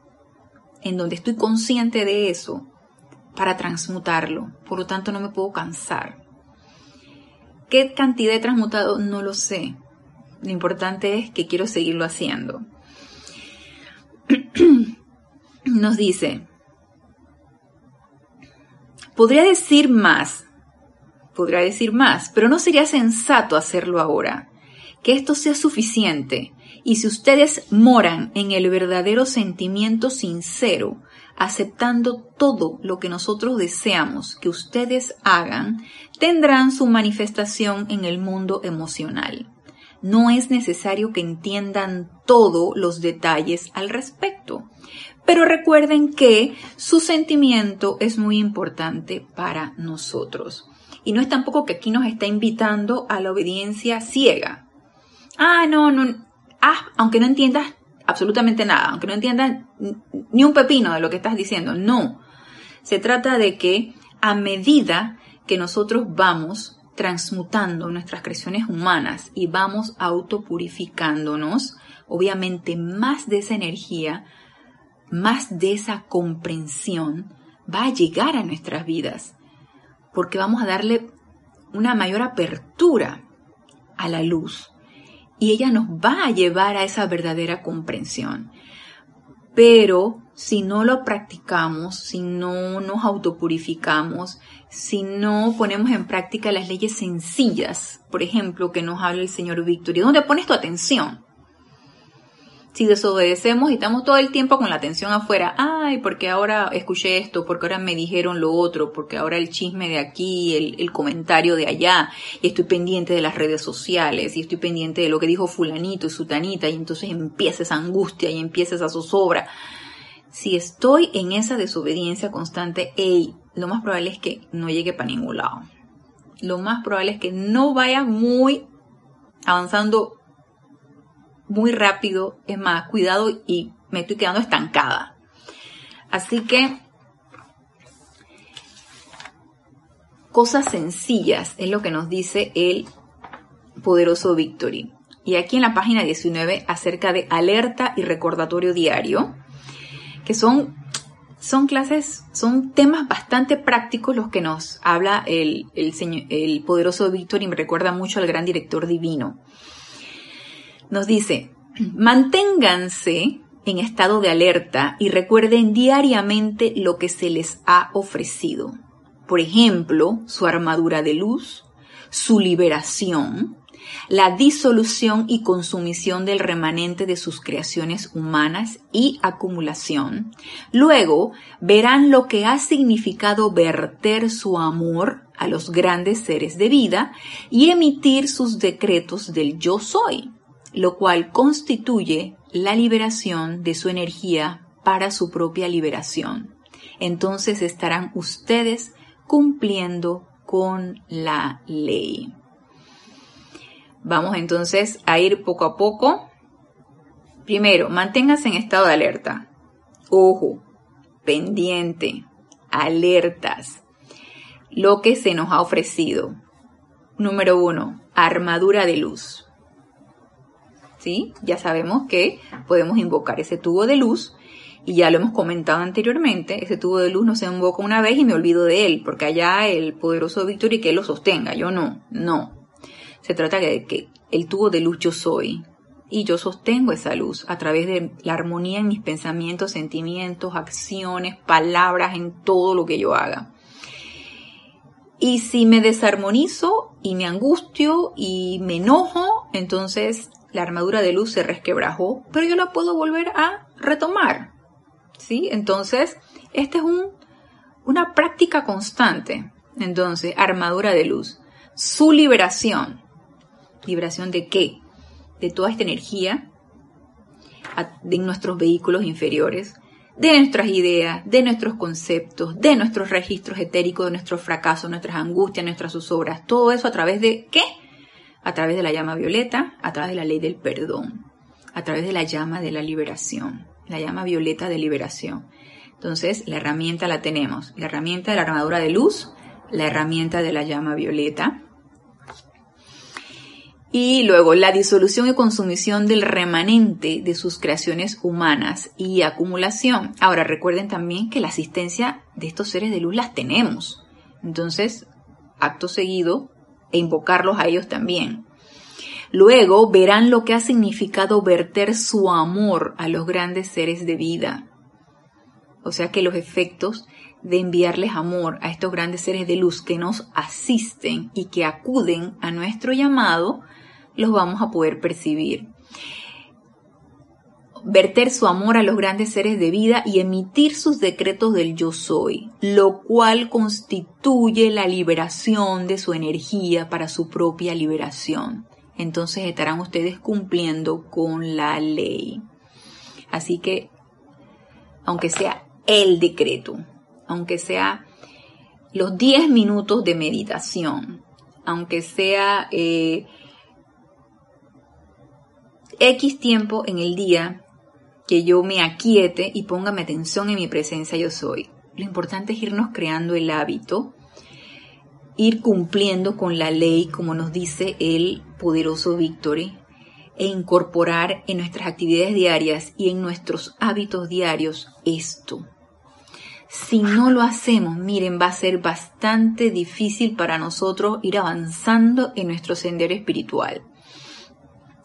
en donde estoy consciente de eso para transmutarlo, por lo tanto no me puedo cansar. ¿Qué cantidad he transmutado? No lo sé. Lo importante es que quiero seguirlo haciendo. *clears throat* Nos dice, podría decir más, podría decir más, pero no sería sensato hacerlo ahora. Que esto sea suficiente. Y si ustedes moran en el verdadero sentimiento sincero, aceptando todo lo que nosotros deseamos que ustedes hagan, tendrán su manifestación en el mundo emocional. No es necesario que entiendan todos los detalles al respecto, pero recuerden que su sentimiento es muy importante para nosotros. Y no es tampoco que aquí nos está invitando a la obediencia ciega. Ah, no, no. Ah, aunque no entiendas absolutamente nada, aunque no entiendas ni un pepino de lo que estás diciendo. No. Se trata de que a medida que nosotros vamos transmutando nuestras creaciones humanas y vamos autopurificándonos, obviamente más de esa energía, más de esa comprensión va a llegar a nuestras vidas, porque vamos a darle una mayor apertura a la luz y ella nos va a llevar a esa verdadera comprensión. Pero si no lo practicamos, si no nos autopurificamos, si no ponemos en práctica las leyes sencillas, por ejemplo, que nos habla el señor Víctor, ¿y dónde pones tu atención? Si desobedecemos y estamos todo el tiempo con la atención afuera, ay, porque ahora escuché esto, porque ahora me dijeron lo otro, porque ahora el chisme de aquí, el, comentario de allá, y estoy pendiente de las redes sociales, y estoy pendiente de lo que dijo fulanito y sutanita, y entonces empieza esa angustia y empieza esa zozobra. Si estoy en esa desobediencia constante, hey, lo más probable es que no llegue para ningún lado. Lo más probable es que no vaya muy avanzando muy rápido, es más, cuidado y me estoy quedando estancada. Así que cosas sencillas es lo que nos dice el poderoso Victory. Y aquí en la página 19 acerca de alerta y recordatorio diario, que son, son clases, son temas bastante prácticos los que nos habla el, el, el poderoso Victory, me recuerda mucho al gran director divino nos dice, manténganse en estado de alerta y recuerden diariamente lo que se les ha ofrecido. Por ejemplo, su armadura de luz, su liberación, la disolución y consumición del remanente de sus creaciones humanas y acumulación. Luego verán lo que ha significado verter su amor a los grandes seres de vida y emitir sus decretos del yo soy lo cual constituye la liberación de su energía para su propia liberación. Entonces estarán ustedes cumpliendo con la ley. Vamos entonces a ir poco a poco. Primero, manténgase en estado de alerta. Ojo, pendiente, alertas. Lo que se nos ha ofrecido. Número uno, armadura de luz. Ya sabemos que podemos invocar ese tubo de luz y ya lo hemos comentado anteriormente, ese tubo de luz no se invoca una vez y me olvido de él, porque allá el poderoso Víctor y que él lo sostenga, yo no, no. Se trata de que el tubo de luz yo soy y yo sostengo esa luz a través de la armonía en mis pensamientos, sentimientos, acciones, palabras, en todo lo que yo haga. Y si me desarmonizo y me angustio y me enojo, entonces la armadura de luz se resquebrajó, pero yo la puedo volver a retomar. ¿Sí? Entonces, esta es un, una práctica constante. Entonces, armadura de luz. Su liberación. ¿Liberación de qué? De toda esta energía de nuestros vehículos inferiores, de nuestras ideas, de nuestros conceptos, de nuestros registros etéricos, de nuestros fracasos, nuestras angustias, nuestras zozobras. Todo eso a través de qué? A través de la llama violeta, a través de la ley del perdón, a través de la llama de la liberación, la llama violeta de liberación. Entonces, la herramienta la tenemos, la herramienta de la armadura de luz, la herramienta de la llama violeta, y luego la disolución y consumición del remanente de sus creaciones humanas y acumulación. Ahora recuerden también que la asistencia de estos seres de luz las tenemos. Entonces, acto seguido, e invocarlos a ellos también. Luego verán lo que ha significado verter su amor a los grandes seres de vida. O sea que los efectos de enviarles amor a estos grandes seres de luz que nos asisten y que acuden a nuestro llamado, los vamos a poder percibir. Verter su amor a los grandes seres de vida y emitir sus decretos del yo soy, lo cual constituye la liberación de su energía para su propia liberación. Entonces estarán ustedes cumpliendo con la ley. Así que, aunque sea el decreto, aunque sea los 10 minutos de meditación, aunque sea eh, X tiempo en el día que yo me aquiete y ponga mi atención en mi presencia yo soy. Lo importante es irnos creando el hábito, ir cumpliendo con la ley, como nos dice el poderoso Victory, e incorporar en nuestras actividades diarias y en nuestros hábitos diarios esto. Si no lo hacemos, miren, va a ser bastante difícil para nosotros ir avanzando en nuestro sendero espiritual.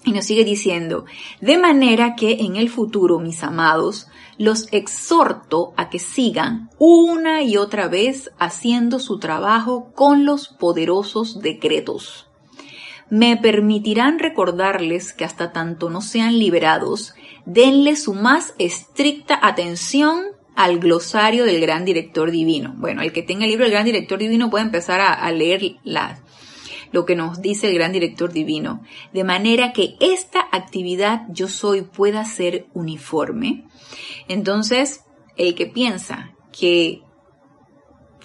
Y nos sigue diciendo, de manera que en el futuro, mis amados, los exhorto a que sigan una y otra vez haciendo su trabajo con los poderosos decretos. Me permitirán recordarles que hasta tanto no sean liberados, denle su más estricta atención al glosario del gran director divino. Bueno, el que tenga el libro del gran director divino puede empezar a, a lo que nos dice el gran director divino, de manera que esta actividad yo soy pueda ser uniforme. Entonces, el que piensa que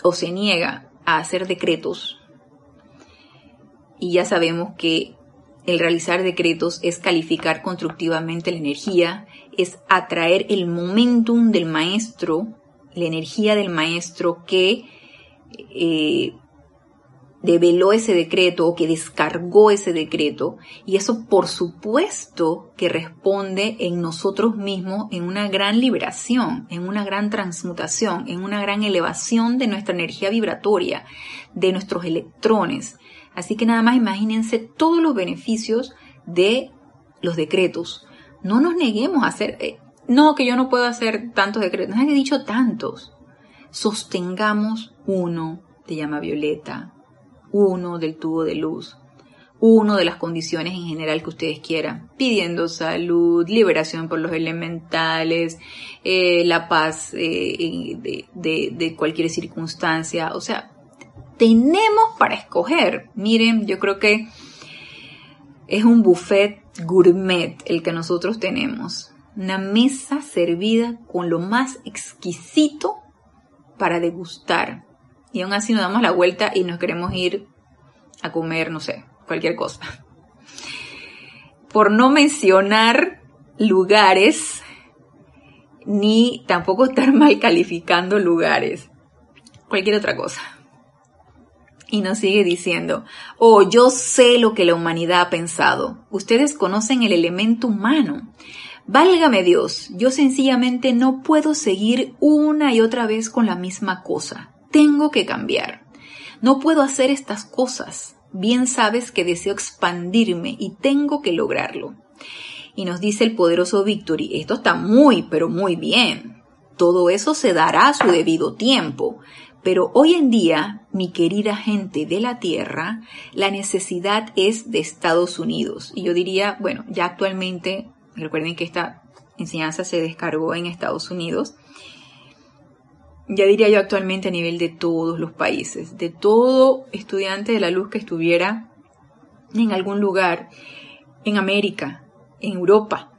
o se niega a hacer decretos, y ya sabemos que el realizar decretos es calificar constructivamente la energía, es atraer el momentum del maestro, la energía del maestro que eh, develó ese decreto o que descargó ese decreto y eso por supuesto que responde en nosotros mismos en una gran liberación, en una gran transmutación, en una gran elevación de nuestra energía vibratoria, de nuestros electrones. Así que nada más imagínense todos los beneficios de los decretos. No nos neguemos a hacer, eh, no, que yo no puedo hacer tantos decretos, nadie ha dicho tantos. Sostengamos uno, te llama Violeta, uno del tubo de luz, uno de las condiciones en general que ustedes quieran, pidiendo salud, liberación por los elementales, eh, la paz eh, de, de cualquier circunstancia, o sea, tenemos para escoger. Miren, yo creo que es un buffet gourmet el que nosotros tenemos. Una mesa servida con lo más exquisito para degustar y aún así nos damos la vuelta y nos queremos ir a comer, no sé, cualquier cosa. Por no mencionar lugares, ni tampoco estar mal calificando lugares, cualquier otra cosa. Y nos sigue diciendo, oh, yo sé lo que la humanidad ha pensado. Ustedes conocen el elemento humano. Válgame Dios, yo sencillamente no puedo seguir una y otra vez con la misma cosa tengo que cambiar. No puedo hacer estas cosas. Bien sabes que deseo expandirme y tengo que lograrlo. Y nos dice el poderoso Victory, esto está muy, pero muy bien. Todo eso se dará a su debido tiempo. Pero hoy en día, mi querida gente de la Tierra, la necesidad es de Estados Unidos. Y yo diría, bueno, ya actualmente, recuerden que esta enseñanza se descargó en Estados Unidos, ya diría yo actualmente a nivel de todos los países, de todo estudiante de la luz que estuviera en algún lugar, en América, en Europa,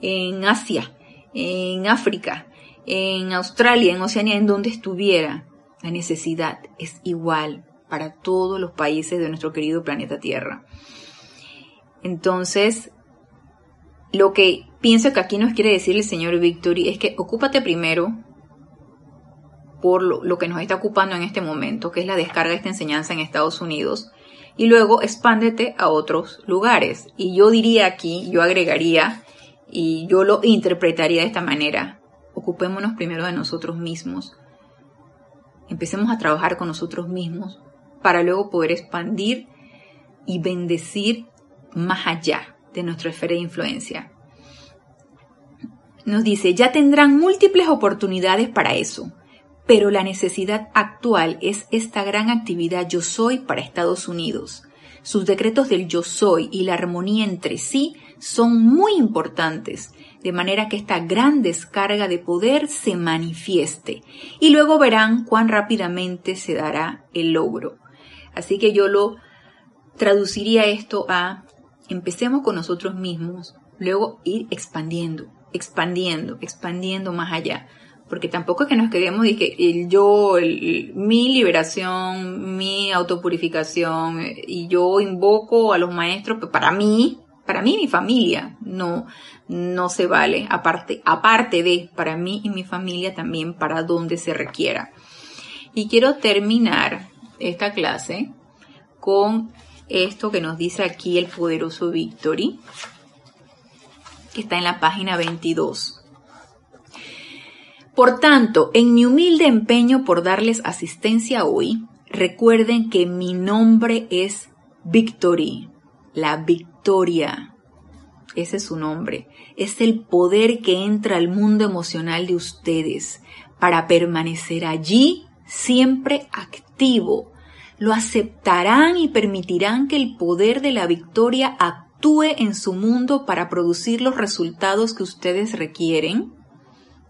en Asia, en África, en Australia, en Oceanía, en donde estuviera, la necesidad es igual para todos los países de nuestro querido planeta Tierra. Entonces, lo que pienso que aquí nos quiere decir el señor Victory es que ocúpate primero por lo, que nos está ocupando en este momento, que es la descarga de esta enseñanza en Estados Unidos, y luego expándete a otros lugares. Y yo diría aquí, yo agregaría, y yo lo interpretaría de esta manera, ocupémonos primero de nosotros mismos, empecemos a trabajar con nosotros mismos para luego poder expandir y bendecir más allá de nuestra esfera de influencia. Nos dice, ya tendrán múltiples oportunidades para eso, pero la necesidad actual es esta gran actividad yo soy para Estados Unidos. Sus decretos del yo soy y la armonía entre sí son muy importantes, de manera que esta gran descarga de poder se manifieste y luego verán cuán rápidamente se dará el logro. Así que yo lo traduciría esto a empecemos con nosotros mismos, luego ir expandiendo, expandiendo, expandiendo más allá. Porque tampoco es que nos quedemos y que yo, mi liberación, mi autopurificación, y yo invoco a los maestros pues, para mí, para mí y mi familia. No, no se vale. Aparte, aparte de para mí y mi familia también para donde se requiera. Y quiero terminar esta clase con esto que nos dice aquí el poderoso Victory, que está en la página 22. Por tanto, en mi humilde empeño por darles asistencia hoy, recuerden que mi nombre es Victory, la victoria. Ese es su nombre. Es el poder que entra al mundo emocional de ustedes para permanecer allí siempre activo, lo aceptarán y permitirán que el poder de la victoria actúe en su mundo para producir los resultados que ustedes requieren?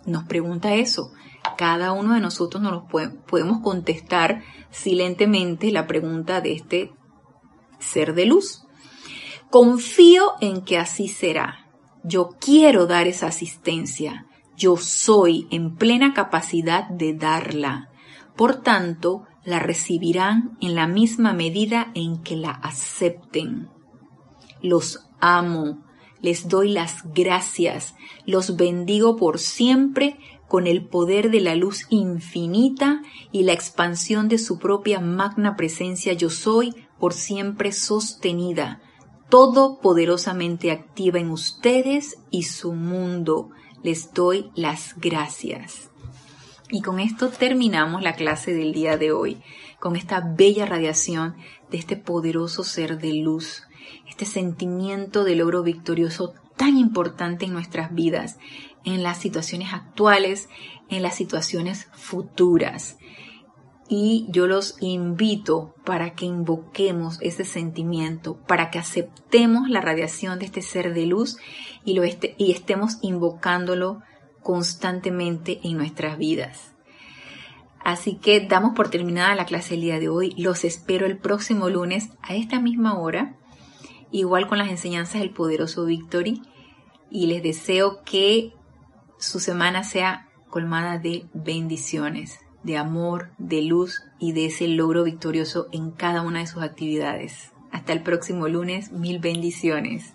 Nos pregunta eso. Cada uno de nosotros nos podemos contestar silentemente la pregunta de este ser de luz. Confío en que así será. Yo quiero dar esa asistencia. Yo soy en plena capacidad de darla. Por tanto, la recibirán en la misma medida en que la acepten. Los amo, les doy las gracias, los bendigo por siempre con el poder de la luz infinita y la expansión de su propia magna presencia yo soy por siempre sostenida, todo poderosamente activa en ustedes y su mundo. Les doy las gracias. Y con esto terminamos la clase del día de hoy, con esta bella radiación de este poderoso ser de luz, este sentimiento de logro victorioso tan importante en nuestras vidas, en las situaciones actuales, en las situaciones futuras. Y yo los invito para que invoquemos ese sentimiento, para que aceptemos la radiación de este ser de luz y, lo este, y estemos invocándolo constantemente en nuestras vidas. Así que damos por terminada la clase el día de hoy. Los espero el próximo lunes a esta misma hora, igual con las enseñanzas del poderoso Victory. Y les deseo que su semana sea colmada de bendiciones, de amor, de luz y de ese logro victorioso en cada una de sus actividades. Hasta el próximo lunes, mil bendiciones.